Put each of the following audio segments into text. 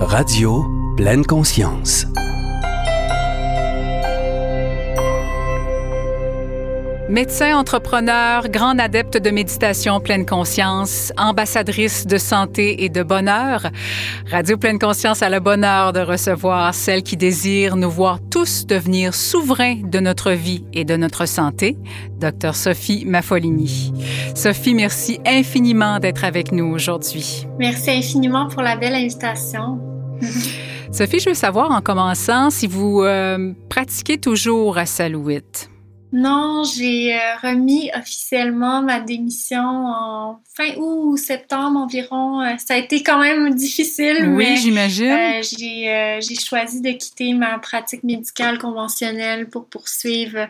Radio Pleine Conscience. Médecin, entrepreneur, grande adepte de méditation pleine conscience, ambassadrice de santé et de bonheur, Radio Pleine Conscience a le bonheur de recevoir celle qui désire nous voir tous devenir souverains de notre vie et de notre santé, Dr Sophie Maffolini. Sophie, merci infiniment d'être avec nous aujourd'hui. Merci infiniment pour la belle invitation. Sophie, je veux savoir en commençant si vous euh, pratiquez toujours à Salouite. Non, j'ai euh, remis officiellement ma démission en fin août ou septembre environ. Euh, ça a été quand même difficile. Oui, j'imagine. Euh, j'ai choisi de quitter ma pratique médicale conventionnelle pour poursuivre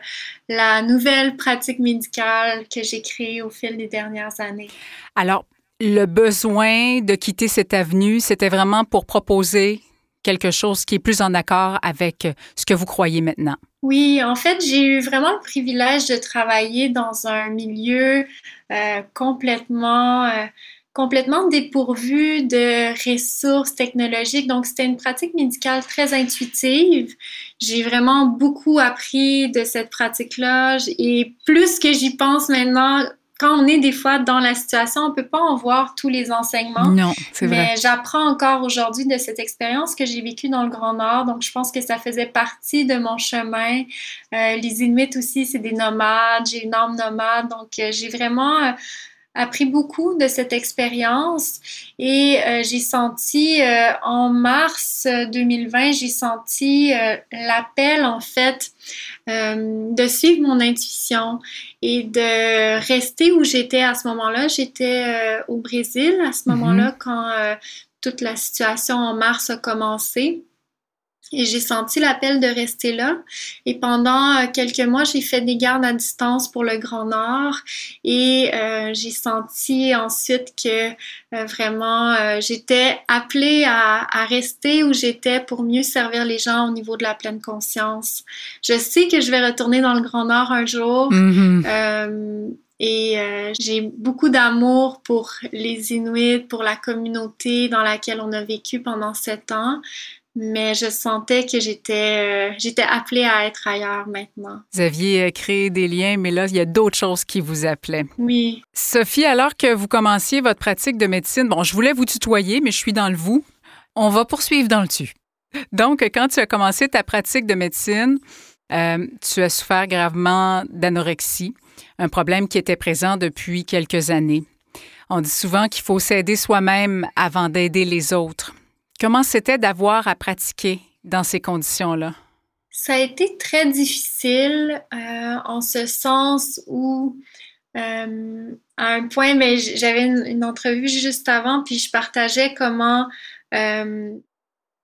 la nouvelle pratique médicale que j'ai créée au fil des dernières années. Alors, le besoin de quitter cette avenue, c'était vraiment pour proposer quelque chose qui est plus en accord avec ce que vous croyez maintenant? Oui, en fait, j'ai eu vraiment le privilège de travailler dans un milieu euh, complètement, euh, complètement dépourvu de ressources technologiques. Donc, c'était une pratique médicale très intuitive. J'ai vraiment beaucoup appris de cette pratique-là. Et plus que j'y pense maintenant, quand on est des fois dans la situation, on peut pas en voir tous les enseignements. Non, c'est vrai. Mais j'apprends encore aujourd'hui de cette expérience que j'ai vécue dans le Grand Nord. Donc, je pense que ça faisait partie de mon chemin. Euh, les Inuits aussi, c'est des nomades. J'ai une âme nomade. Donc, euh, j'ai vraiment euh, appris beaucoup de cette expérience et j'ai senti en mars 2020, j'ai senti l'appel en fait de suivre mon intuition et de rester où j'étais à ce moment-là. J'étais au Brésil à ce mm-hmm. moment-là quand toute la situation en mars a commencé. Et j'ai senti l'appel de rester là. Et pendant euh, quelques mois, j'ai fait des gardes à distance pour le Grand Nord. Et euh, j'ai senti ensuite que euh, vraiment, j'étais appelée à, à, rester où j'étais pour mieux servir les gens au niveau de la pleine conscience. Je sais que je vais retourner dans le Grand Nord un jour. Mm-hmm. Et j'ai beaucoup d'amour pour les Inuits, pour la communauté dans laquelle on a vécu pendant sept ans mais je sentais que j'étais euh, j'étais appelée à être ailleurs maintenant. Vous aviez euh, créé des liens, mais là, il y a d'autres choses qui vous appelaient. Oui. Sophie, alors que vous commenciez votre pratique de médecine, bon, je voulais vous tutoyer, mais je suis dans le vous. On va poursuivre dans le tu. Donc, quand tu as commencé ta pratique de médecine, euh, tu as souffert gravement d'anorexie, un problème qui était présent depuis quelques années. On dit souvent qu'il faut s'aider soi-même avant d'aider les autres. Comment c'était d'avoir à pratiquer dans ces conditions-là? Ça a été très difficile euh, en ce sens où, euh, à un point, mais j'avais une, entrevue juste avant, puis je partageais comment, euh,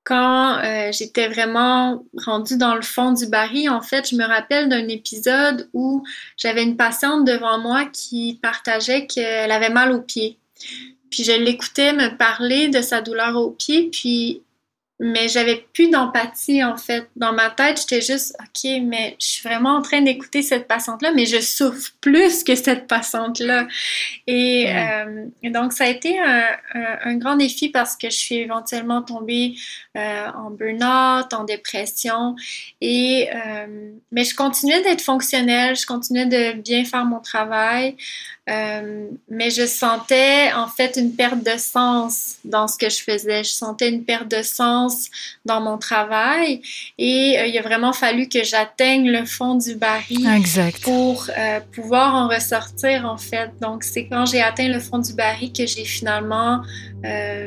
quand j'étais vraiment rendue dans le fond du baril, en fait, je me rappelle d'un épisode où j'avais une patiente devant moi qui partageait qu'elle avait mal aux pieds. Puis je l'écoutais me parler de sa douleur au pied, puis mais j'avais plus d'empathie en fait. Dans ma tête, j'étais juste OK, mais je suis vraiment en train d'écouter cette patiente-là, mais je souffre plus que cette patiente-là. Et, euh, donc, ça a été un, un, grand défi parce que je suis éventuellement tombée euh, en burn-out, en dépression. Et, euh, mais je continuais d'être fonctionnelle, je continuais de bien faire mon travail. Euh, mais je sentais en fait une perte de sens dans ce que je faisais. Je sentais une perte de sens dans mon travail et il a vraiment fallu que j'atteigne le fond du baril pour pouvoir en ressortir en fait. Donc c'est quand j'ai atteint le fond du baril que j'ai finalement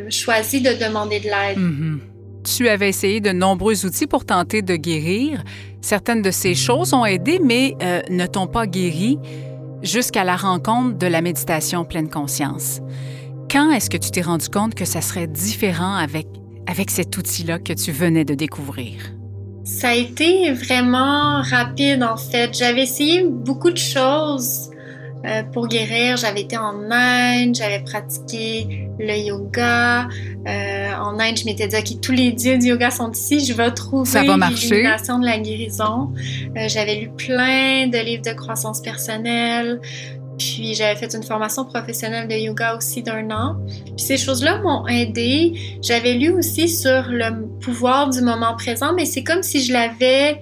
choisi de demander de l'aide. Mm-hmm. Tu avais essayé de nombreux outils pour tenter de guérir. Certaines de ces choses ont aidé, mais ne t'ont pas guéri jusqu'à la rencontre de la méditation pleine conscience. Quand est-ce que tu t'es rendu compte que ça serait différent avec, avec cet outil-là que tu venais de découvrir? Ça a été vraiment rapide en fait. J'avais essayé beaucoup de choses euh, pour guérir. J'avais été en Inde, j'avais pratiqué le yoga. Euh, en Inde, je m'étais dit, OK, tous les dieux du yoga sont ici, je vais trouver l'illumination de la guérison. Euh, j'avais lu plein de livres de croissance personnelle. Puis j'avais fait une formation professionnelle de yoga aussi d'un an. Puis ces choses-là m'ont aidé. J'avais lu aussi sur le pouvoir du moment présent, mais c'est comme si je l'avais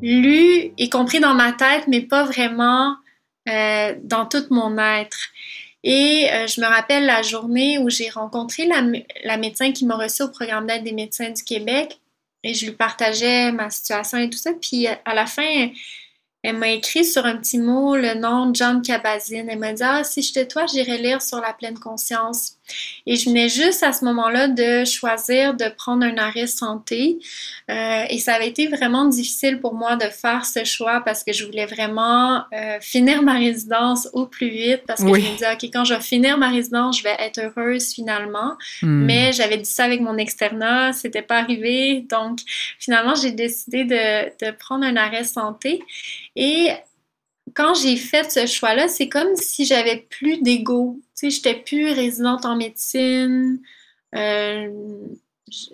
lu et compris dans ma tête, mais pas vraiment euh, dans tout mon être. Et euh, je me rappelle la journée où j'ai rencontré la, médecin qui m'a reçu au programme d'aide des médecins du Québec et je lui partageais ma situation et tout ça. Puis à la fin, elle m'a écrit sur un petit mot le nom de John Cabazine. Elle m'a dit Ah, si j'étais toi, j'irais lire sur la pleine conscience. Et je venais juste à ce moment-là de choisir de prendre un arrêt santé. Euh, et ça avait été vraiment difficile pour moi de faire ce choix parce que je voulais vraiment euh, finir ma résidence au plus vite parce que je me disais, OK, quand je vais finir ma résidence, je vais être heureuse finalement. Hmm. Mais j'avais dit ça avec mon externat, c'était pas arrivé. Donc, finalement, j'ai décidé de, de prendre un arrêt santé. Et quand j'ai fait ce choix-là, c'est comme si j'avais plus d'ego. Tu sais, j'étais plus résidente en médecine. Euh,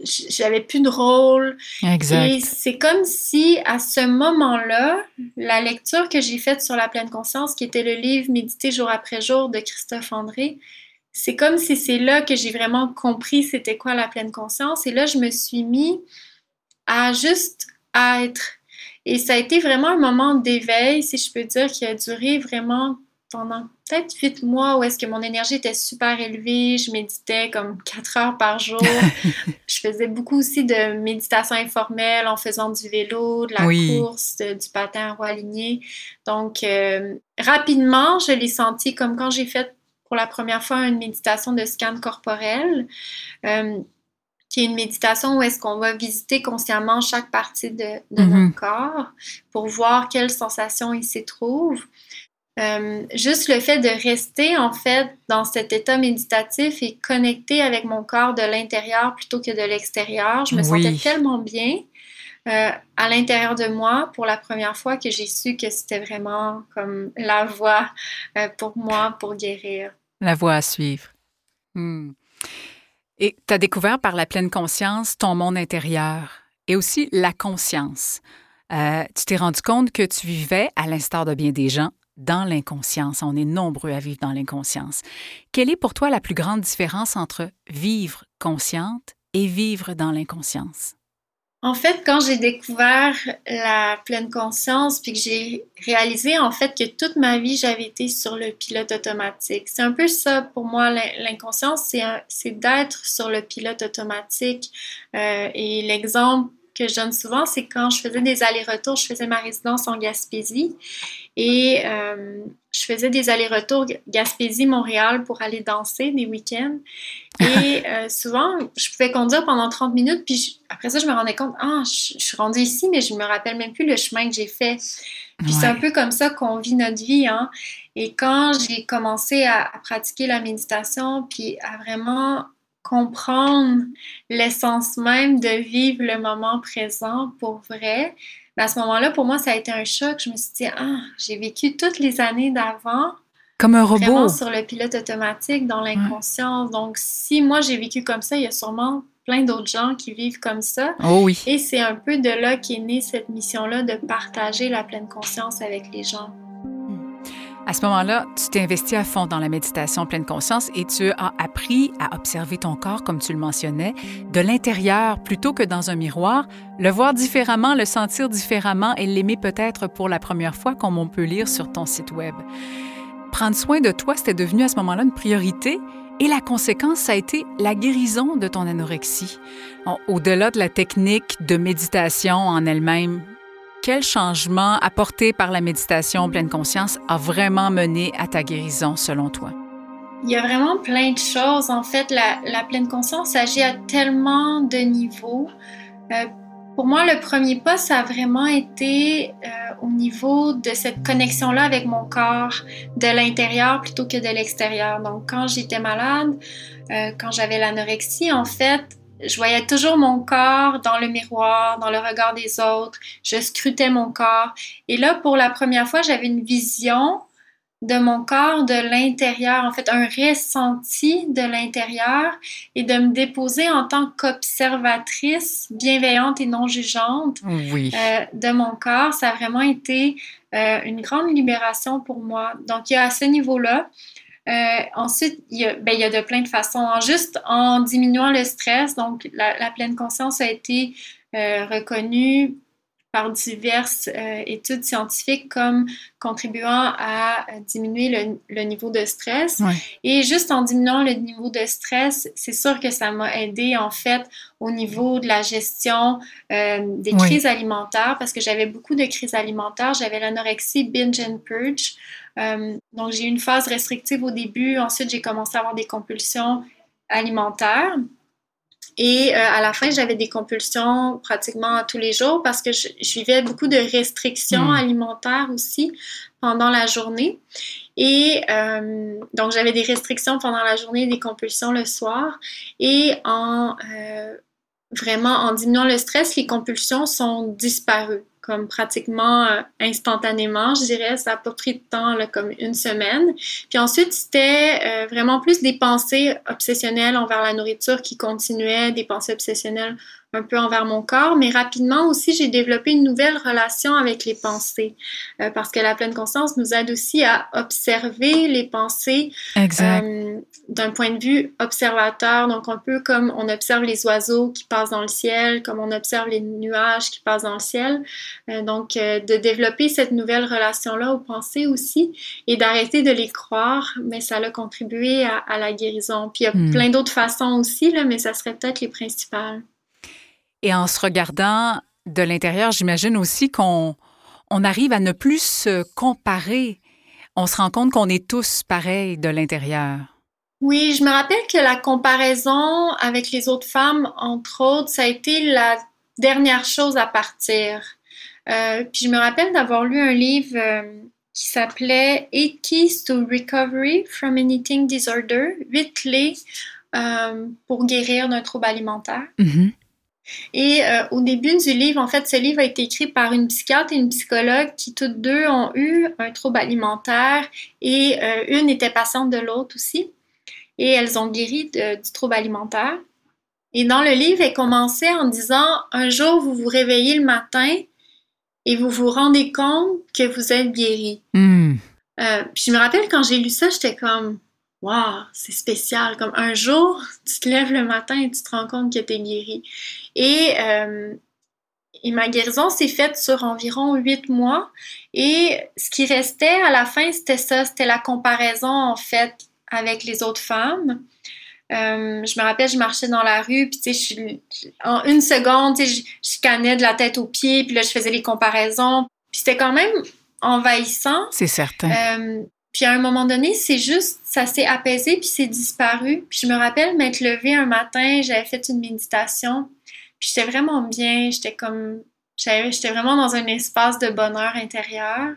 j'avais plus de rôle. Exact. Et c'est comme si, à ce moment-là, la lecture que j'ai faite sur la pleine conscience, qui était le livre Méditer jour après jour de Christophe André, c'est comme si c'est là que j'ai vraiment compris c'était quoi la pleine conscience. Et là, je me suis mis à juste être et ça a été vraiment un moment d'éveil, si je peux dire, qui a duré vraiment pendant peut-être huit mois où est-ce que mon énergie était super élevée, je méditais comme quatre heures par jour. je faisais beaucoup aussi de méditation informelle en faisant du vélo, de la course, du patin à roue aligné. Donc, euh, rapidement, je l'ai senti comme quand j'ai fait pour la première fois une méditation de scan corporel. Euh, qui est une méditation où est-ce qu'on va visiter consciemment chaque partie de, de notre mhm. corps pour voir quelles sensations il s'y trouve. Euh, juste le fait de rester en fait dans cet état méditatif et connecté avec mon corps de l'intérieur plutôt que de l'extérieur, je me sentais tellement bien euh, à l'intérieur de moi pour la première fois que j'ai su que c'était vraiment comme la voie euh, pour moi pour guérir. La voie à suivre. Hmm. Et tu as découvert par la pleine conscience ton monde intérieur et aussi la conscience. Euh, tu t'es rendu compte que tu vivais, à l'instar de bien des gens, dans l'inconscience. On est nombreux à vivre dans l'inconscience. Quelle est pour toi la plus grande différence entre vivre consciente et vivre dans l'inconscience? En fait, quand j'ai découvert la pleine conscience, puis que j'ai réalisé en fait que toute ma vie, j'avais été sur le pilote automatique. C'est un peu ça pour moi, l'inconscience, c'est d'être sur le pilote automatique. Euh, et l'exemple que je donne souvent, c'est quand je faisais des allers-retours, je faisais ma résidence en Gaspésie et euh, je faisais des allers-retours Gaspésie-Montréal pour aller danser des week-ends. Et euh, souvent, je pouvais conduire pendant 30 minutes, puis après ça, je me rendais compte, ah, je, suis rendue ici, mais je me rappelle même plus le chemin que j'ai fait. Puis c'est un peu comme ça qu'on vit notre vie. Hein? Et quand j'ai commencé à, pratiquer la méditation, puis à vraiment comprendre l'essence même de vivre le moment présent pour vrai, à ce moment-là, pour moi, ça a été un choc. Je me suis dit, ah, j'ai vécu toutes les années d'avant. Comme un robot. Vraiment sur le pilote automatique, dans l'inconscience. Donc, si moi j'ai vécu comme ça, il y a sûrement plein d'autres gens qui vivent comme ça. Oh oui. Et c'est un peu de là qu'est née cette mission-là de partager la pleine conscience avec les gens. À ce moment-là, tu t'es investi à fond dans la méditation pleine conscience et tu as appris à observer ton corps, comme tu le mentionnais, de l'intérieur plutôt que dans un miroir, le voir différemment, le sentir différemment et l'aimer peut-être pour la première fois, comme on peut lire sur ton site Web. Prendre soin de toi, c'était devenu à ce moment-là une priorité et la conséquence, ça a été la guérison de ton anorexie. Au-delà de la technique de méditation en elle-même, quel changement apporté par la méditation pleine conscience a vraiment mené à ta guérison selon toi? Il y a vraiment plein de choses. En fait, la, pleine conscience agit à tellement de niveaux. Euh, pour moi, le premier pas, ça a vraiment été euh, au niveau de cette connexion-là avec mon corps, de l'intérieur plutôt que de l'extérieur. Donc, quand j'étais malade, euh, quand j'avais l'anorexie, en fait, je voyais toujours mon corps dans le miroir, dans le regard des autres. Je scrutais mon corps. Et là, pour la première fois, j'avais une vision de mon corps de l'intérieur, en fait, un ressenti de l'intérieur et de me déposer en tant qu'observatrice bienveillante et non jugeante oui. euh, de mon corps. Ça a vraiment été euh, une grande libération pour moi. Donc, il y a à ce niveau-là. Euh, ensuite, il y, a, ben, il y a de plein de façons. juste en diminuant le stress, donc la, la pleine conscience a été euh, reconnue par diverses euh, études scientifiques comme contribuant à diminuer le, le niveau de stress. Ouais. Et juste en diminuant le niveau de stress, c'est sûr que ça m'a aidé en fait au niveau de la gestion euh, des crises alimentaires parce que j'avais beaucoup de crises alimentaires. J'avais l'anorexie binge and purge. Euh, donc j'ai eu une phase restrictive au début. Ensuite, j'ai commencé à avoir des compulsions alimentaires. Et euh, à la fin, j'avais des compulsions pratiquement tous les jours parce que je, je vivais beaucoup de restrictions Mm. alimentaires aussi pendant la journée. Et euh, donc, j'avais des restrictions pendant la journée, des compulsions le soir. Et en euh, vraiment, en diminuant le stress, les compulsions sont disparues, pratiquement euh, instantanément, je dirais. Ça n'a pas pris de temps, comme une semaine. Puis ensuite, c'était euh, vraiment plus des pensées obsessionnelles envers la nourriture qui continuaient, des pensées obsessionnelles un peu envers mon corps, mais rapidement aussi, j'ai développé une nouvelle relation avec les pensées, euh, parce que la pleine conscience nous aide aussi à observer les pensées euh, d'un point de vue observateur, donc un peu comme on observe les oiseaux qui passent dans le ciel, comme on observe les nuages qui passent dans le ciel. Euh, donc, de développer cette nouvelle relation-là aux pensées aussi et d'arrêter de les croire, mais ça a contribué à, à la guérison. Puis il y a Hmm. plein d'autres façons aussi, là, mais ça serait peut-être les principales. Et en se regardant de l'intérieur, j'imagine aussi qu'on on arrive à ne plus se comparer. On se rend compte qu'on est tous pareils de l'intérieur. Oui, je me rappelle que la comparaison avec les autres femmes, entre autres, ça a été la dernière chose à partir. Euh, puis je me rappelle d'avoir lu un livre euh, qui s'appelait Eight Keys to Recovery from an Eating Disorder, huit clés euh, pour guérir d'un trouble alimentaire. Mhm. Et euh, au début du livre, en fait, ce livre a été écrit par une psychiatre et une psychologue qui toutes deux ont eu un trouble alimentaire et euh, une était patiente de l'autre aussi. Et elles ont guéri de- du trouble alimentaire. Et dans le livre, elle commençait en disant Un jour, vous vous réveillez le matin et vous vous rendez compte que vous êtes guéri. Hmm. Euh, puis je me rappelle quand j'ai lu ça, j'étais comme Waouh, c'est spécial. Comme un jour, tu te lèves le matin et tu te rends compte que tu es guéri. Et, euh, et ma guérison s'est faite sur environ huit mois. Et ce qui restait à la fin, c'était ça, c'était la comparaison en fait avec les autres femmes. Euh, je me rappelle, je marchais dans la rue, puis tu sais, en une seconde, tu sais, je, je scannais de la tête aux pieds, puis là, je faisais les comparaisons. Puis c'était quand même envahissant. C'est certain. Euh, puis à un moment donné, c'est juste, ça s'est apaisé, puis c'est disparu. Puis je me rappelle m'être levée un matin, j'avais fait une méditation, puis j'étais vraiment bien, j'étais comme, j'étais vraiment dans un espace de bonheur intérieur.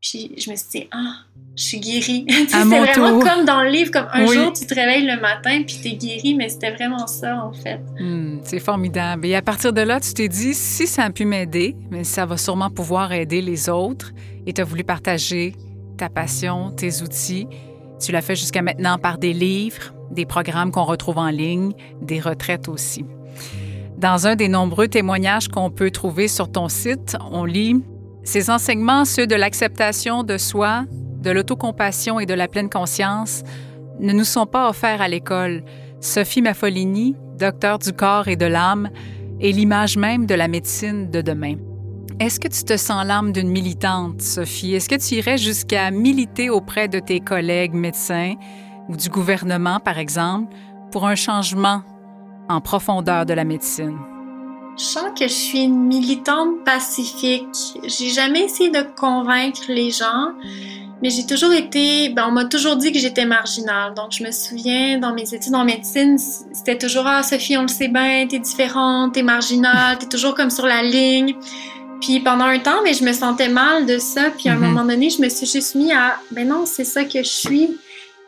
Puis je me suis dit, ah, je suis guérie. Mon vraiment tour. comme dans le livre, comme un Oui. jour tu te réveilles le matin, puis t'es guérie, mais c'était vraiment ça en fait. Hmm, c'est formidable. Et à partir de là, tu t'es dit, si ça a pu m'aider, mais ça va sûrement pouvoir aider les autres. Et tu as voulu partager ta passion, tes outils. Tu l'as fait jusqu'à maintenant par des livres, des programmes qu'on retrouve en ligne, des retraites aussi. Dans un des nombreux témoignages qu'on peut trouver sur ton site, on lit Ces enseignements, ceux de l'acceptation de soi, de l'autocompassion et de la pleine conscience, ne nous sont pas offerts à l'école. Sophie Maffolini, docteur du corps et de l'âme, est l'image même de la médecine de demain. Est-ce que tu te sens l'âme d'une militante, Sophie? Est-ce que tu irais jusqu'à militer auprès de tes collègues médecins ou du gouvernement, par exemple, pour un changement en profondeur de la médecine? Je sens que je suis une militante pacifique. J'ai jamais essayé de convaincre les gens, mais j'ai toujours été, ben, on m'a toujours dit que j'étais marginale. Donc, je me souviens, dans mes études en médecine, c'était toujours, ah, Sophie, on le sait bien, t'es différente, t'es marginale, t'es toujours comme sur la ligne. Puis pendant un temps, mais je me sentais mal de ça. Puis à un Mhm. moment donné, je me suis juste mis à, ben non, c'est ça que je suis.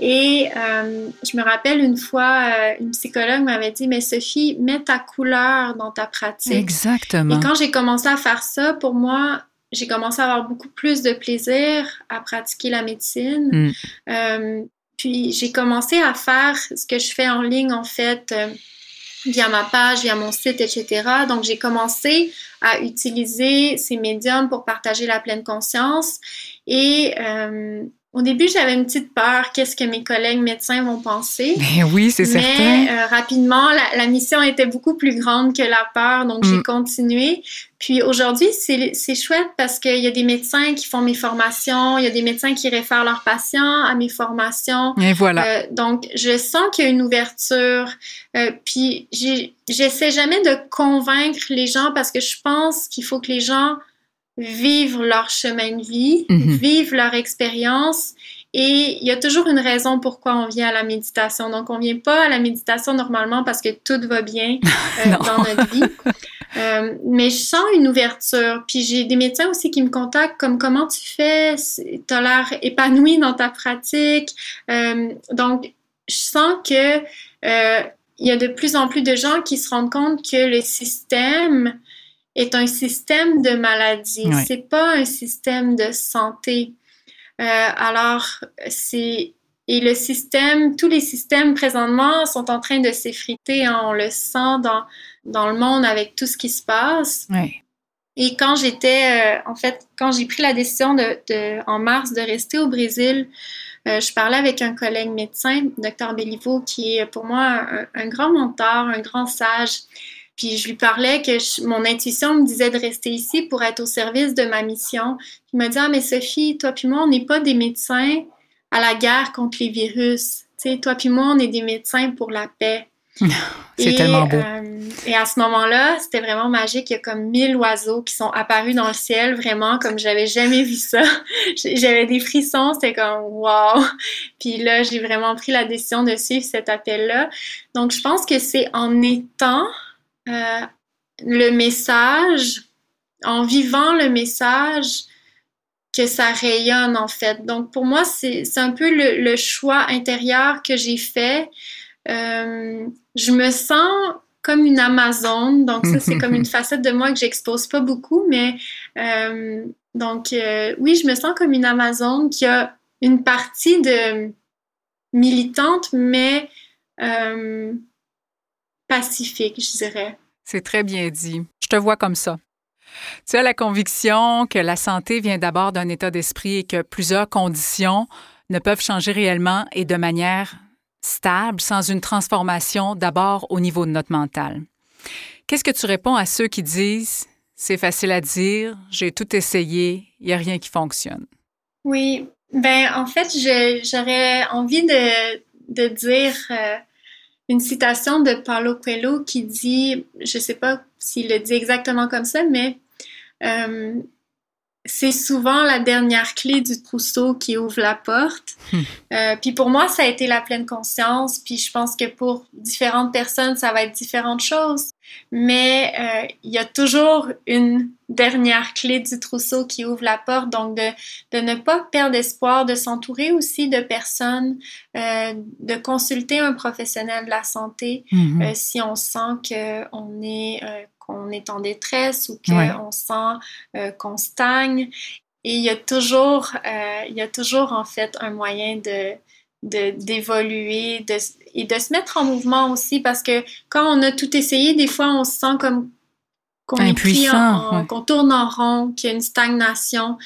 Et euh, je me rappelle une fois, euh, une psychologue m'avait dit, mais Sophie, mets ta couleur dans ta pratique. Exactement. Et quand j'ai commencé à faire ça, pour moi, j'ai commencé à avoir beaucoup plus de plaisir à pratiquer la médecine. Mm. Euh, puis j'ai commencé à faire ce que je fais en ligne, en fait, via ma page, via mon site, etc. Donc j'ai commencé à utiliser ces médiums pour partager la pleine conscience. Et euh, au début, j'avais une petite peur, qu'est-ce que mes collègues médecins vont penser. Ben oui, c'est certain. Mais euh, rapidement, la, la, mission était beaucoup plus grande que la peur, donc j'ai Mm. continué. Puis aujourd'hui, c'est chouette parce qu'il y a des médecins qui font mes formations, il y a des médecins qui réfèrent leurs patients à mes formations. Et voilà. Euh, donc, je sens qu'il y a une ouverture. Euh, puis, j'essaie jamais de convaincre les gens parce que je pense qu'il faut que les gens vivent leur chemin de vie, Mhm. vivent leur expérience. Et il y a toujours une raison pourquoi on vient à la méditation. Donc, on vient pas à la méditation normalement parce que tout va bien euh, dans notre vie. Euh, mais je sens une ouverture. Puis j'ai des médecins aussi qui me contactent comme comment tu fais, tu as l'air épanoui dans ta pratique. Euh, donc, je sens que il y a de plus en plus de gens qui se rendent compte que le système est un système de maladie. Ouais. C'est pas un système de santé. Euh, alors, c'est et le système, tous les systèmes présentement sont en train de s'effriter. hein. on le sent dans dans le monde avec tout ce qui se passe. Et quand j'étais, euh, en fait, quand j'ai pris la décision de, de- en mars de rester au Brésil, euh, je parlais avec un collègue médecin, Dr Béliveau, qui est pour moi un, un grand mentor, un grand sage. Puis je lui parlais que je- mon intuition me disait de rester ici pour être au service de ma mission. Il m'a dit Ah, mais Sophie, toi puis moi, on n'est pas des médecins à la guerre contre les virus. Tu sais, toi puis moi, on est des médecins pour la paix. C'est tellement beau. euh, et à ce moment-là, c'était vraiment magique. Il y a comme mille oiseaux qui sont apparus dans le ciel, vraiment, comme j'avais jamais vu ça. J'avais des frissons, c'était comme wow. Puis là, j'ai vraiment pris la décision de suivre cet appel-là. Donc, je pense que c'est en étant euh, le message, en vivant le message, que ça rayonne en fait. Donc pour moi, c'est c'est un peu le, le choix intérieur que j'ai fait. Euh, je me sens comme une Amazone, donc ça c'est comme une facette de moi que j'expose pas beaucoup, mais euh, donc euh, oui, je me sens comme une Amazone qui a une partie de militante, mais pacifique, je dirais. C'est très bien dit. Je te vois comme ça. Tu as la conviction que la santé vient d'abord d'un état d'esprit et que plusieurs conditions ne peuvent changer réellement et de manière stable sans une transformation d'abord au niveau de notre mental. Qu'est-ce que tu réponds à ceux qui disent c'est facile à dire, j'ai tout essayé, il n'y a rien qui fonctionne? Oui, ben en fait, j'aurais envie de, de dire euh, une citation de Paulo Coelho qui dit, je sais pas s'il le dit exactement comme ça, mais euh, c'est souvent la dernière clé du trousseau qui ouvre la porte. Hmm. Euh, puis pour moi, ça a été la pleine conscience. Puis je pense que pour différentes personnes, ça va être différentes choses. Mais euh, il y a toujours une dernière clé du trousseau qui ouvre la porte. Donc de, de ne pas perdre espoir, de s'entourer aussi de personnes, euh, de consulter un professionnel de la santé Mhm. euh, si on sent qu'on est, euh, qu'on est en détresse ou Ouais. qu'on sent euh, qu'on stagne. Et il y a toujours, euh, il y a toujours en fait un moyen de de- d'évoluer de, et de se mettre en mouvement aussi parce que quand on a tout essayé, des fois on se sent comme qu'on est pris en- ouais. qu'on tourne en rond, qu'il y a une stagnation.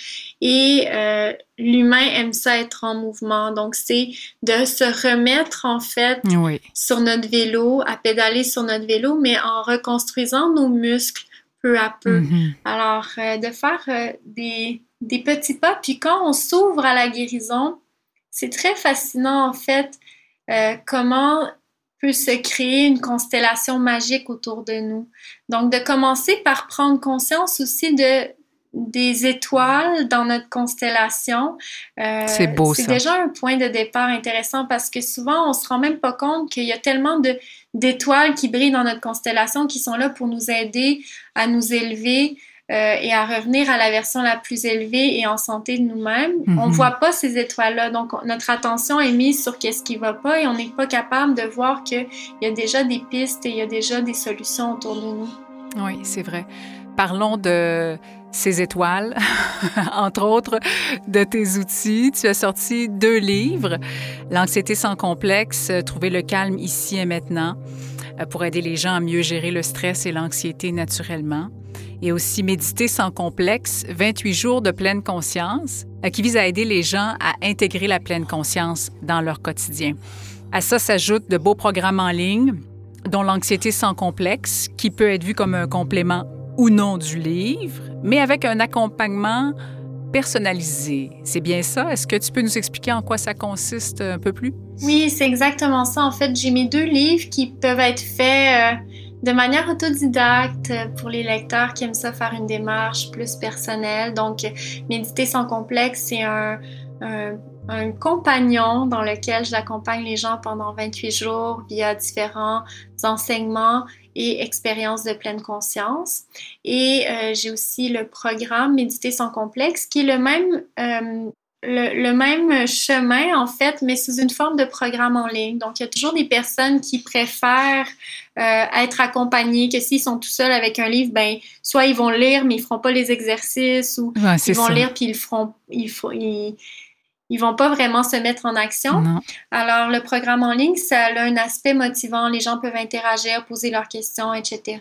Et euh, l'humain aime ça être en mouvement. Donc c'est de se remettre en fait Oui. sur notre vélo, à pédaler sur notre vélo, mais en reconstruisant nos muscles peu à peu. Mhm. Alors, euh, de faire euh, des, des petits pas, puis quand on s'ouvre à la guérison, c'est très fascinant en fait comment peut se créer une constellation magique autour de nous. Donc, de commencer par prendre conscience aussi de des étoiles dans notre constellation. Euh, C'est beau, C'est déjà un point de départ intéressant parce que souvent, on se rend même pas compte qu'il y a tellement de d'étoiles qui brillent dans notre constellation qui sont là pour nous aider à nous élever euh, et à revenir à la version la plus élevée et en santé de nous-mêmes. Mhm. On voit pas ces étoiles-là, donc on- notre attention est mise sur qu'est-ce qui va pas et on n'est pas capable de voir qu'il y a déjà des pistes et il y a déjà des solutions autour de nous. Oui, c'est vrai. parlons de ces étoiles, entre autres de tes outils. Tu as sorti deux livres, L'anxiété sans complexe, Trouver le calme ici et maintenant, euh, pour aider les gens à mieux gérer le stress et l'anxiété naturellement. Et aussi Méditer sans complexe, 28 jours de pleine conscience, euh, qui vise à aider les gens à intégrer la pleine conscience dans leur quotidien. À ça s'ajoutent de beaux programmes en ligne, dont l'anxiété sans complexe, qui peut être vu comme un complément ou non du livre, mais avec un accompagnement personnalisé. C'est bien ça? Est-ce que tu peux nous expliquer en quoi ça consiste un peu plus? Oui, c'est exactement ça. En fait, j'ai mis deux livres qui peuvent être faits euh, de manière autodidacte pour les lecteurs qui aiment ça faire une démarche plus personnelle. Donc, Méditer sans complexe, c'est un, un compagnon dans lequel j'accompagne les gens pendant 28 jours via différents enseignements et expériences de pleine conscience. Et euh, j'ai aussi le programme Méditer sans complexe qui est le même, euh, le, même chemin en fait, mais sous une forme de programme en ligne. Donc il y a toujours des personnes qui préfèrent euh, être accompagnées que s'ils sont tout seuls avec un livre, ben soit ils vont lire mais ils feront pas les exercices ou ils vont lire puis ils feront ils, ils, ils vont pas vraiment se mettre en action. Alors, le programme en ligne, ça a un aspect motivant. Les gens peuvent interagir, poser leurs questions, etc.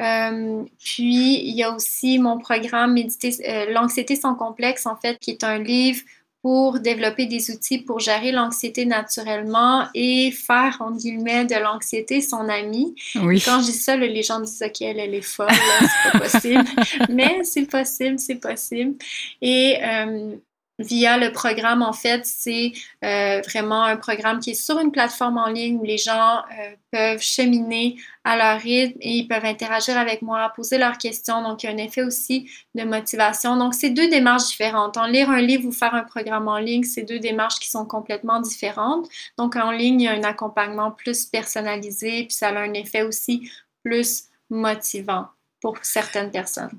Euh, puis, il y a aussi mon programme Méditer, euh, L'anxiété sans complexe, en fait, qui est un livre pour développer des outils pour gérer l'anxiété naturellement et faire, en guillemets, de l'anxiété son ami. Oui. Quand je dis ça, les gens disent, OK, elle, elle est folle, c'est pas possible. Mais c'est possible, c'est possible. Et euh, via le programme, en fait, c'est euh, vraiment un programme qui est sur une plateforme en ligne où les gens euh, peuvent cheminer à leur rythme et ils peuvent interagir avec moi, poser leurs questions. Donc, il y a un effet aussi de motivation. Donc, c'est deux démarches différentes. En lire un livre ou faire un programme en ligne, c'est deux démarches qui sont complètement différentes. Donc, en ligne, il y a un accompagnement plus personnalisé, puis ça a un effet aussi plus motivant pour certaines personnes.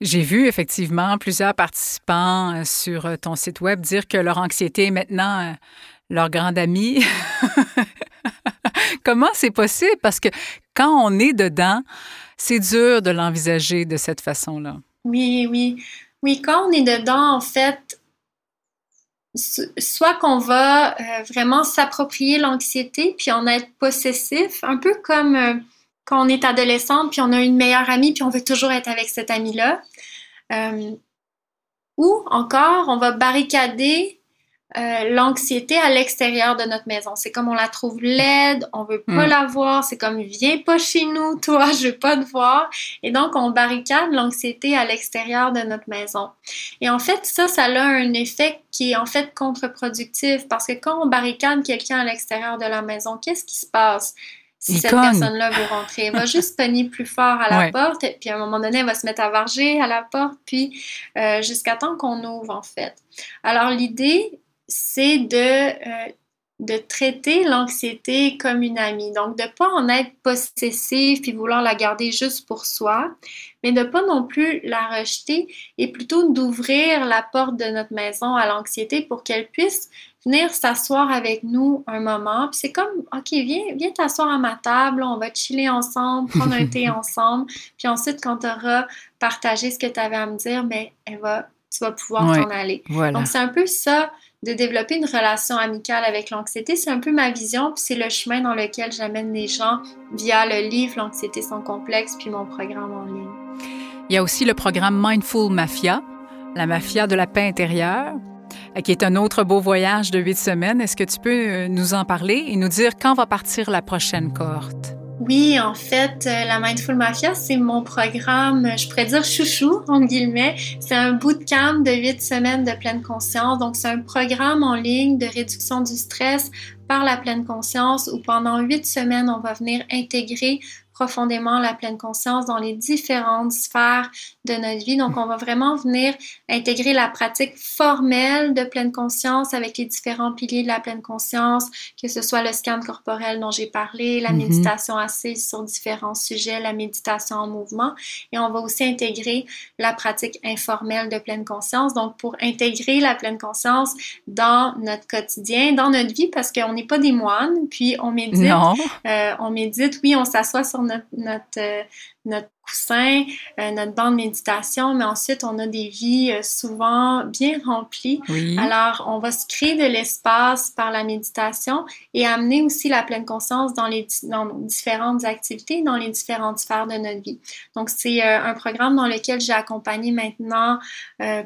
J'ai vu effectivement plusieurs participants euh, sur euh, ton site web dire que leur anxiété est maintenant euh, leur grande amie. Comment c'est possible? Parce que quand on est dedans, c'est dur de l'envisager de cette façon-là. Oui, oui. Oui, quand on est dedans, en fait, soit qu'on va vraiment s'approprier l'anxiété puis en être possessif, un peu comme quand on est adolescente, puis on a une meilleure amie, puis on veut toujours être avec cette amie-là. Euh, ou encore, on va barricader euh, l'anxiété à l'extérieur de notre maison. C'est comme on la trouve laide, on veut pas mm. la voir, c'est comme viens pas chez nous, toi, je veux pas te voir. Et donc, on barricade l'anxiété à l'extérieur de notre maison. Et en fait, ça, ça a un effet qui est en fait contre-productif parce que quand on barricade quelqu'un à l'extérieur de la maison, qu'est-ce qui se passe? Si cette personne-là veut rentrer. Elle va juste pogner plus fort à la porte, puis à un moment donné, elle va se mettre à varger à la porte, puis euh, jusqu'à temps qu'on ouvre, en fait. Alors, l'idée, c'est de, euh, de traiter l'anxiété comme une amie. Donc, de ne pas en être possessif puis vouloir la garder juste pour soi, mais de ne pas non plus la rejeter et plutôt d'ouvrir la porte de notre maison à l'anxiété pour qu'elle puisse venir s'asseoir avec nous un moment. Puis c'est comme, OK, viens, viens t'asseoir à ma table, on va chiller ensemble, prendre un thé ensemble. Puis ensuite, quand tu auras partagé ce que tu avais à me dire, ben, elle va, tu vas pouvoir t'en aller. Donc, c'est un peu ça, de développer une relation amicale avec l'anxiété. C'est un peu ma vision, puis c'est le chemin dans lequel j'amène les gens via le livre L'anxiété sans complexe, puis mon programme en ligne. Il y a aussi le programme Mindful Mafia, la mafia de la paix intérieure. Euh, qui est un autre beau voyage de huit semaines. Est-ce que tu peux euh, nous en parler et nous dire quand va partir la prochaine cohorte? Oui, en fait, euh, la Mindful Mafia, c'est mon programme, je pourrais dire chouchou, en guillemets. C'est un bootcamp de huit semaines de pleine conscience. Donc, c'est un programme en ligne de réduction du stress par la pleine conscience où pendant huit semaines, on va venir intégrer profondément la pleine conscience dans les différentes sphères de notre vie. Donc, on va vraiment venir intégrer la pratique formelle de pleine conscience avec les différents piliers de la pleine conscience, que ce soit le scan corporel dont j'ai parlé, la mhm. méditation assise sur différents sujets, la méditation en mouvement. Et on va aussi intégrer la pratique informelle de pleine conscience. Donc, pour intégrer la pleine conscience dans notre quotidien, dans notre vie, parce qu'on n'est pas des moines, puis on médite. Euh, on médite, oui, on s'assoit sur notre, notre, euh, notre coussin, euh, notre banc de méditation, mais ensuite on a des vies euh, souvent bien remplies. Alors on va se créer de l'espace par la méditation et amener aussi la pleine conscience dans les dans différentes activités, dans les différentes sphères de notre vie. Donc c'est euh, un programme dans lequel j'ai accompagné maintenant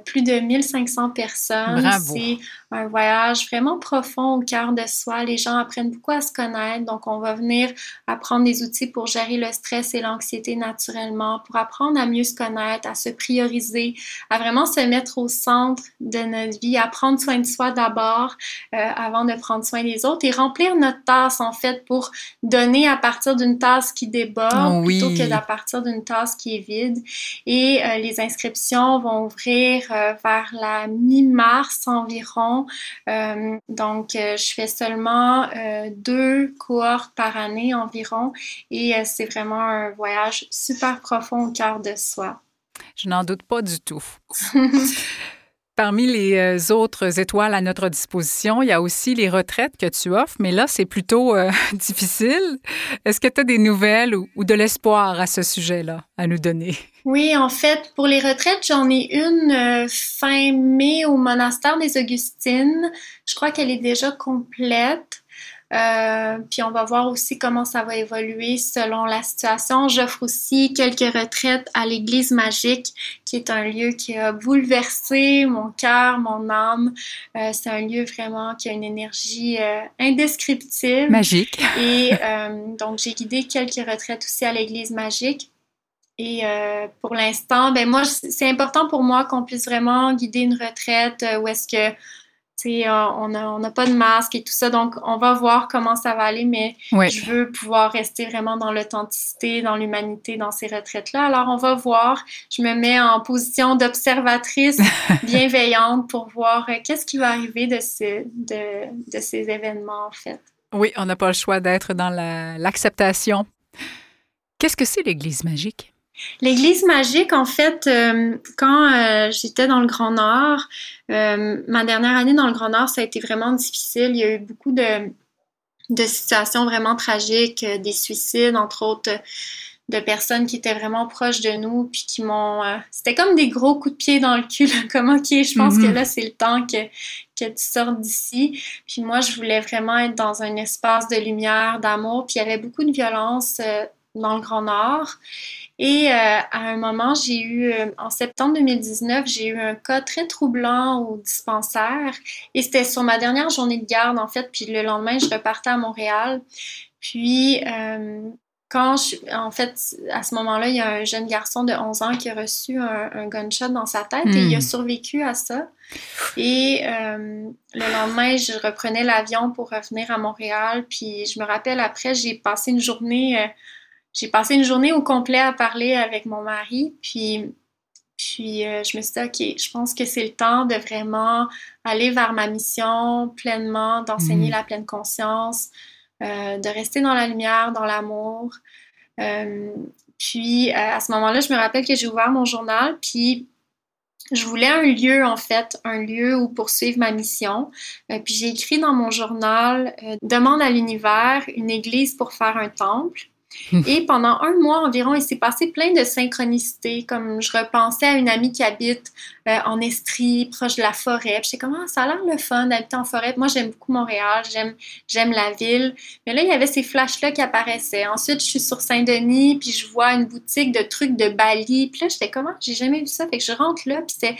plus de 1500 personnes. C'est un voyage vraiment profond au cœur de soi. Les gens apprennent beaucoup à se connaître, donc on va venir apprendre des outils pour gérer le stress et l'anxiété naturellement pour apprendre à mieux se connaître, à se prioriser, à vraiment se mettre au centre de notre vie, à prendre soin de soi d'abord euh, avant de prendre soin des autres et remplir notre tasse en fait pour donner à partir d'une tasse qui déborde oh plutôt que d'à partir d'une tasse qui est vide. Et euh, les inscriptions vont ouvrir euh, vers la mi-mars environ. donc, je fais seulement deux cohortes par année environ et c'est vraiment un voyage super profond au cœur de soi. Je n'en doute pas du tout. Parmi les euh, autres étoiles à notre disposition, il y a aussi les retraites que tu offres, mais là, c'est plutôt euh, difficile. Est-ce que tu as des nouvelles ou, de l'espoir à ce sujet-là à nous donner? Oui, en fait, pour les retraites, j'en ai une euh, fin mai au monastère des Augustines. Je crois qu'elle est déjà complète. Euh, puis on va voir aussi comment ça va évoluer selon la situation. J'offre aussi quelques retraites à l'Église magique, qui est un lieu qui a bouleversé mon cœur, mon âme. Euh, c'est un lieu vraiment qui a une énergie euh, indescriptible. Magique. Et donc j'ai guidé quelques retraites aussi à l'Église magique. Et pour l'instant, ben moi, c'est important pour moi qu'on puisse vraiment guider une retraite où est-ce que euh, on n'a pas de masque et tout ça, donc on va voir comment ça va aller, mais je veux pouvoir rester vraiment dans l'authenticité, dans l'humanité, dans ces retraites-là. Alors on va voir, je me mets en position d'observatrice bienveillante pour voir euh, qu'est-ce qui va arriver de, de, ces événements, en fait. Oui, on n'a pas le choix d'être dans l'acceptation. qu'est-ce que c'est l'Église magique? L'église magique, en fait, euh, quand euh, j'étais dans le Grand Nord, euh, ma dernière année dans le Grand Nord, ça a été vraiment difficile. Il y a eu beaucoup de, de situations vraiment tragiques, des suicides, entre autres, de personnes qui étaient vraiment proches de nous, puis qui m'ont... C'était comme des gros coups de pied dans le cul, comme, OK, je pense que mm-hmm. là, c'est le temps que, que tu sortes d'ici. Puis moi, je voulais vraiment être dans un espace de lumière, d'amour, puis il y avait beaucoup de violence dans le Grand Nord. Et euh, à un moment, j'ai eu, euh, en septembre 2019, j'ai eu un cas très troublant au dispensaire. Et c'était sur ma dernière journée de garde, en fait. Puis le lendemain, je repartais à Montréal. Puis, euh, quand je, en fait, à ce moment-là, il y a un jeune garçon de 11 ans qui a reçu un, gunshot dans sa tête et il a hmm. survécu à ça. Et le lendemain, je reprenais l'avion pour revenir à Montréal. Puis je me rappelle après, j'ai passé une journée j'ai passé une journée au complet à parler avec mon mari, puis, puis euh, je me suis dit, OK, je pense que c'est le temps de vraiment aller vers ma mission pleinement, d'enseigner mhm. la pleine conscience, euh, de rester dans la lumière, dans l'amour. Euh, puis à ce moment-là, je me rappelle que j'ai ouvert mon journal, puis je voulais un lieu, en fait, un lieu où poursuivre ma mission. puis j'ai écrit dans mon journal Demande à l'univers une église pour faire un temple. Et pendant un mois environ, il s'est passé plein de synchronicités, comme je repensais à une amie qui habite euh, en Estrie, proche de la forêt. Puis j'étais comme, ah, ça a l'air le fun d'habiter en forêt. Moi, j'aime beaucoup Montréal, j'aime, la ville. Mais là, il y avait ces flashs-là qui apparaissaient. Ensuite, je suis sur Saint-Denis, puis je vois une boutique de trucs de Bali. Puis là, j'étais comme, ah, j'ai jamais vu ça. Fait que je rentre là, puis c'est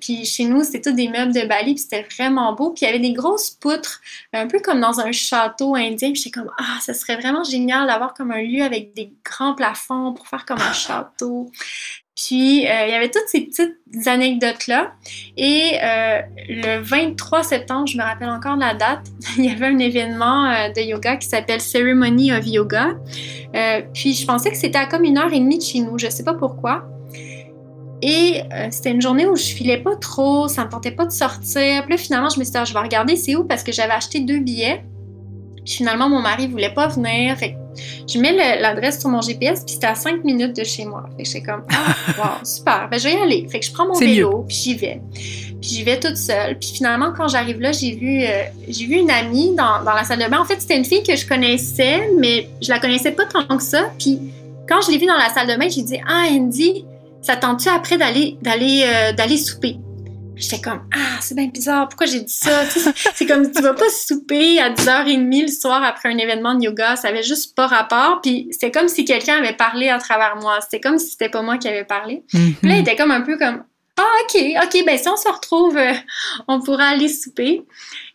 puis chez nous, c'était tout des meubles de Bali, puis c'était vraiment beau. Puis il y avait des grosses poutres, un peu comme dans un château indien. Puis j'étais comme, ah, ça serait vraiment génial d'avoir comme un lieu avec des grands plafonds pour faire comme un château. Puis euh, il y avait toutes ces petites anecdotes-là. Et euh, le 23 septembre, je me rappelle encore la date, il y avait un événement de yoga qui s'appelle Ceremony of Yoga. puis je pensais que c'était à comme une heure et demie de chez nous, je sais pas pourquoi. Et euh, c'était une journée où je filais pas trop, ça me tentait pas de sortir. Puis là, finalement, je me suis dit, ah, je vais regarder c'est où? Parce que j'avais acheté deux billets. Puis finalement, mon mari voulait pas venir. Fait que je mets l'adresse sur mon GPS, puis c'était à cinq minutes de chez moi. Fait que j'étais comme, ah, wow, super, ben je vais y aller. Fait que je prends mon vélo, puis j'y vais. Puis j'y vais toute seule. Puis finalement, quand j'arrive là, j'ai vu, euh, j'ai vu une amie dans, dans, la salle de bain. En fait, c'était une fille que je connaissais, mais je la connaissais pas tant que ça. Puis quand je l'ai vu dans la salle de bain, j'ai dit Ah, Andy, ça tente-tu après d'aller d'aller euh, d'aller souper? J'étais comme Ah, c'est bien bizarre, pourquoi j'ai dit ça? c'est comme tu vas pas souper à 10h30 le soir après un événement de yoga, ça avait juste pas rapport. Puis c'était comme si quelqu'un avait parlé à travers moi. C'était comme si c'était pas moi qui avait parlé. Mhm. Puis là, il était comme un peu comme Ah, ok, ok, ben si on se retrouve, euh, on pourra aller souper.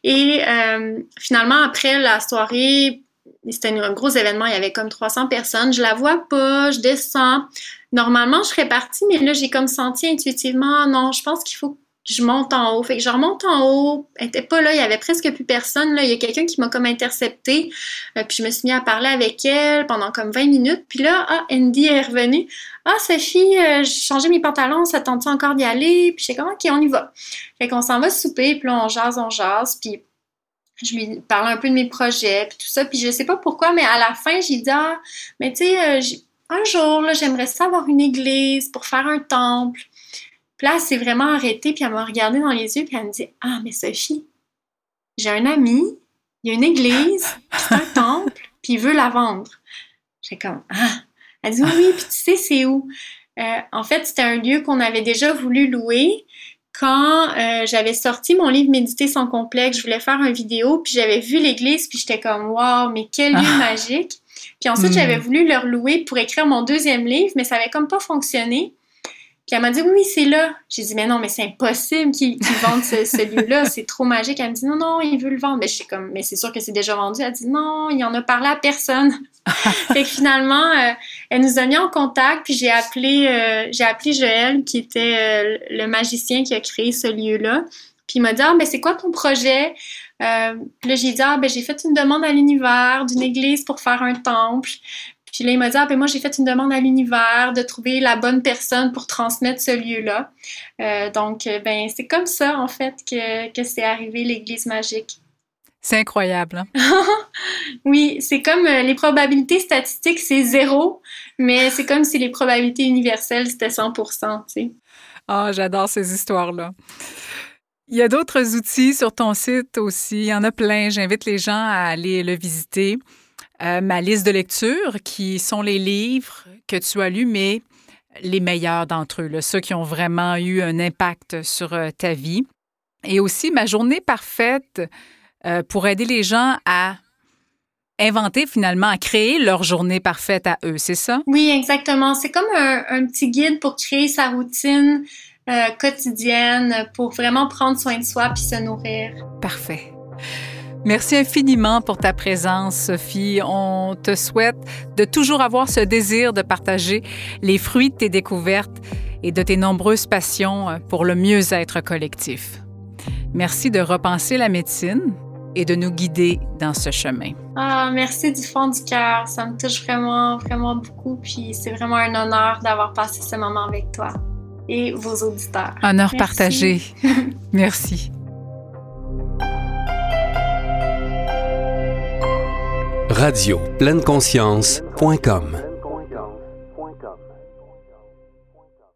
Et euh, finalement, après la soirée, c'était un gros événement, il y avait comme 300 personnes. Je la vois pas, je descends. Normalement, je serais partie, mais là, j'ai comme senti intuitivement, non, je pense qu'il faut que je monte en haut. Fait que je remonte en haut. Elle était pas là, il y avait presque plus personne. Là. Il y a quelqu'un qui m'a comme intercepté. Euh, puis je me suis mis à parler avec elle pendant comme 20 minutes. Puis là, ah, Andy est revenue. Ah, Sophie, euh, j'ai changé mes pantalons, ça tente encore d'y aller? Puis j'ai comme, OK, on y va. Fait qu'on s'en va souper, puis là, on jase, on jase. Puis je lui parle un peu de mes projets, puis tout ça. Puis je sais pas pourquoi, mais à la fin, j'ai dit, ah, mais tu sais, euh, un jour, là, j'aimerais ça avoir une église pour faire un temple. Puis là, elle s'est vraiment arrêtée, puis elle m'a regardé dans les yeux, puis elle me dit Ah, mais Sophie, j'ai un ami, il y a une église, c'est un temple, puis il veut la vendre. J'ai comme Ah Elle dit Oui, puis tu sais, c'est où? Euh, En fait, c'était un lieu qu'on avait déjà voulu louer. Quand euh, j'avais sorti mon livre Méditer sans complexe, je voulais faire une vidéo, puis j'avais vu l'église, puis j'étais comme Waouh, mais quel lieu Ah. magique! Puis ensuite, j'avais voulu leur louer pour écrire mon deuxième livre, mais ça avait comme pas fonctionné. Puis elle m'a dit, oui, c'est là. J'ai dit, mais non, mais c'est impossible qu'ils vendent ce, ce lieu-là. C'est trop magique. Elle me dit, non, non, il veut le vendre. Mais je suis comme, mais c'est sûr que c'est déjà vendu. Elle dit, non, il en a parlé à personne. fait que finalement, euh, elle nous a mis en contact. Puis j'ai appelé, euh, j'ai appelé Joël, qui était euh, le magicien qui a créé ce lieu-là. Puis il m'a dit, ah, ben c'est quoi ton projet? Euh, puis là, j'ai dit, ah, ben j'ai fait une demande à l'univers d'une église pour faire un temple. Puis là, il m'a dit, ah, ben moi, j'ai fait une demande à l'univers de trouver la bonne personne pour transmettre ce lieu-là. Euh, donc, euh, ben, c'est comme ça, en fait, que, que c'est arrivé, l'Église magique. C'est incroyable. Hein? Oui, c'est comme euh, les probabilités statistiques, c'est zéro, mais c'est comme si les probabilités universelles, c'était 100 tu sais. Ah, j'adore ces histoires-là. Il y a d'autres outils sur ton site aussi. Il y en a plein. J'invite les gens à aller le visiter. Euh, ma liste de lecture, qui sont les livres que tu as lus, mais les meilleurs d'entre eux, là, ceux qui ont vraiment eu un impact sur euh, ta vie. Et aussi ma journée parfaite euh, pour aider les gens à inventer finalement, à créer leur journée parfaite à eux, c'est ça? Oui, exactement. C'est comme un, un, petit guide pour créer sa routine quotidienne, pour vraiment prendre soin de soi puis se nourrir. Parfait. Merci infiniment pour ta présence, Sophie. On te souhaite de toujours avoir ce désir de partager les fruits de tes découvertes et de tes nombreuses passions pour le mieux-être collectif. Merci de repenser la médecine et de nous guider dans ce chemin. Ah, merci du fond du cœur. Ça me touche vraiment, vraiment beaucoup. Puis c'est vraiment un honneur d'avoir passé ce moment avec toi et vos auditeurs. Honneur merci. partagé. merci. Radio pleine conscience.com